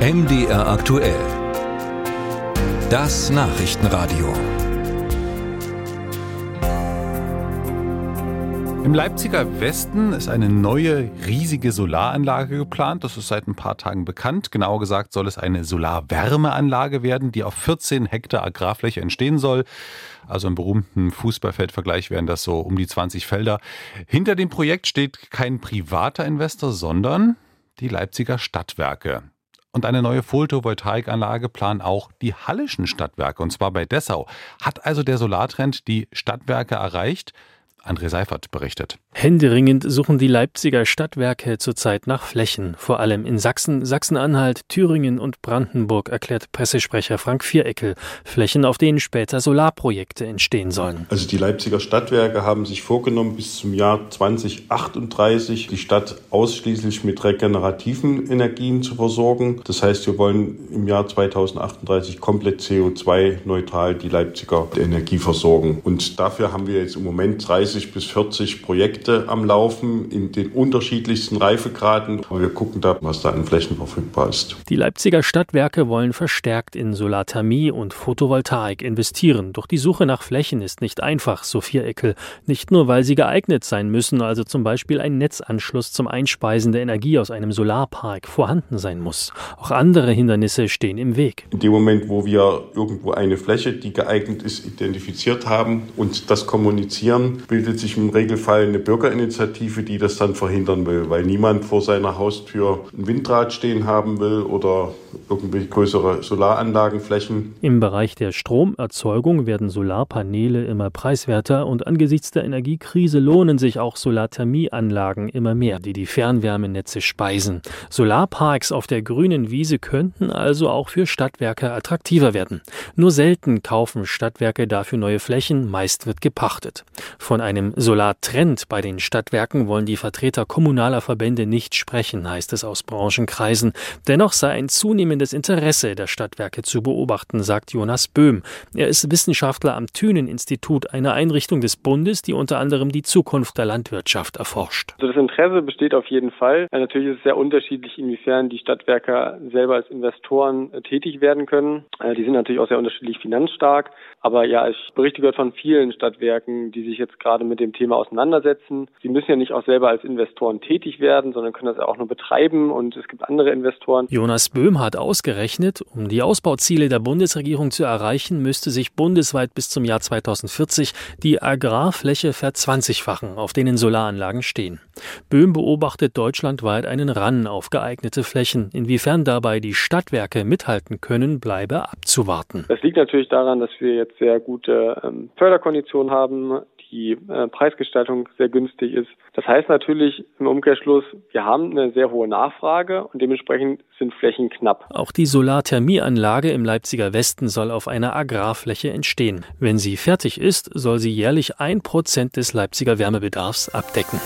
MDR aktuell. Das Nachrichtenradio. Im Leipziger Westen ist eine neue riesige Solaranlage geplant. Das ist seit ein paar Tagen bekannt. Genauer gesagt soll es eine Solarwärmeanlage werden, die auf 14 Hektar Agrarfläche entstehen soll. Also im berühmten Fußballfeldvergleich wären das so um die 20 Felder. Hinter dem Projekt steht kein privater Investor, sondern die Leipziger Stadtwerke. Und eine neue Photovoltaikanlage planen auch die Hallischen Stadtwerke, und zwar bei Dessau. Hat also der Solartrend die Stadtwerke erreicht? André Seifert berichtet. Händeringend suchen die Leipziger Stadtwerke zurzeit nach Flächen, vor allem in Sachsen, Sachsen-Anhalt, Thüringen und Brandenburg, erklärt Pressesprecher Frank Viereckel. Flächen, auf denen später Solarprojekte entstehen sollen. Also die Leipziger Stadtwerke haben sich vorgenommen, bis zum Jahr 2038 die Stadt ausschließlich mit regenerativen Energien zu versorgen. Das heißt, wir wollen im Jahr 2038 komplett CO2-neutral die Leipziger Energie versorgen. Und dafür haben wir jetzt im Moment 30 bis 40 Projekte am Laufen in den unterschiedlichsten Reifegraden. Wir gucken da, was da an Flächen verfügbar ist. Die Leipziger Stadtwerke wollen verstärkt in Solarthermie und Photovoltaik investieren. Doch die Suche nach Flächen ist nicht einfach, Sophia Eckel. Nicht nur, weil sie geeignet sein müssen, also zum Beispiel ein Netzanschluss zum Einspeisen der Energie aus einem Solarpark vorhanden sein muss. Auch andere Hindernisse stehen im Weg. In dem Moment, wo wir irgendwo eine Fläche, die geeignet ist, identifiziert haben und das kommunizieren, bildet sich im Regelfall eine Bürgerinitiative, die das dann verhindern will, weil niemand vor seiner Haustür ein Windrad stehen haben will oder irgendwelche größere Solaranlagenflächen. Im Bereich der Stromerzeugung werden Solarpaneele immer preiswerter und angesichts der Energiekrise lohnen sich auch Solarthermieanlagen immer mehr, die die Fernwärmenetze speisen. Solarparks auf der grünen Wiese könnten also auch für Stadtwerke attraktiver werden. Nur selten kaufen Stadtwerke dafür neue Flächen, meist wird gepachtet. Von einem Solartrend bei den Stadtwerken wollen die Vertreter kommunaler Verbände nicht sprechen, heißt es aus Branchenkreisen. Dennoch sei ein zunehmendes Interesse der Stadtwerke zu beobachten, sagt Jonas Böhm. Er ist Wissenschaftler am Thünen-Institut, einer Einrichtung des Bundes, die unter anderem die Zukunft der Landwirtschaft erforscht. Also das Interesse besteht auf jeden Fall. Natürlich ist es sehr unterschiedlich, inwiefern die Stadtwerke selber als Investoren äh, tätig werden können. Äh, die sind natürlich auch sehr unterschiedlich finanzstark. Aber ja, ich berichte gehört von vielen Stadtwerken, die sich jetzt gerade mit dem Thema auseinandersetzen. Sie müssen ja nicht auch selber als Investoren tätig werden, sondern können das auch nur betreiben und es gibt andere Investoren. Jonas Böhm hat ausgerechnet, um die Ausbauziele der Bundesregierung zu erreichen, müsste sich bundesweit bis zum Jahr 2040 die Agrarfläche verzwanzigfachen, auf denen Solaranlagen stehen. Böhm beobachtet deutschlandweit einen Ran auf geeignete Flächen. Inwiefern dabei die Stadtwerke mithalten können, bleibe abzuwarten. Das liegt natürlich daran, dass wir jetzt sehr gute ähm, Förderkonditionen haben, die äh, Preisgestaltung sehr günstig ist. Das heißt natürlich im Umkehrschluss, wir haben eine sehr hohe Nachfrage und dementsprechend sind Flächen knapp. Auch die Solarthermieanlage im Leipziger Westen soll auf einer Agrarfläche entstehen. Wenn sie fertig ist, soll sie jährlich ein Prozent des Leipziger Wärmebedarfs abdecken.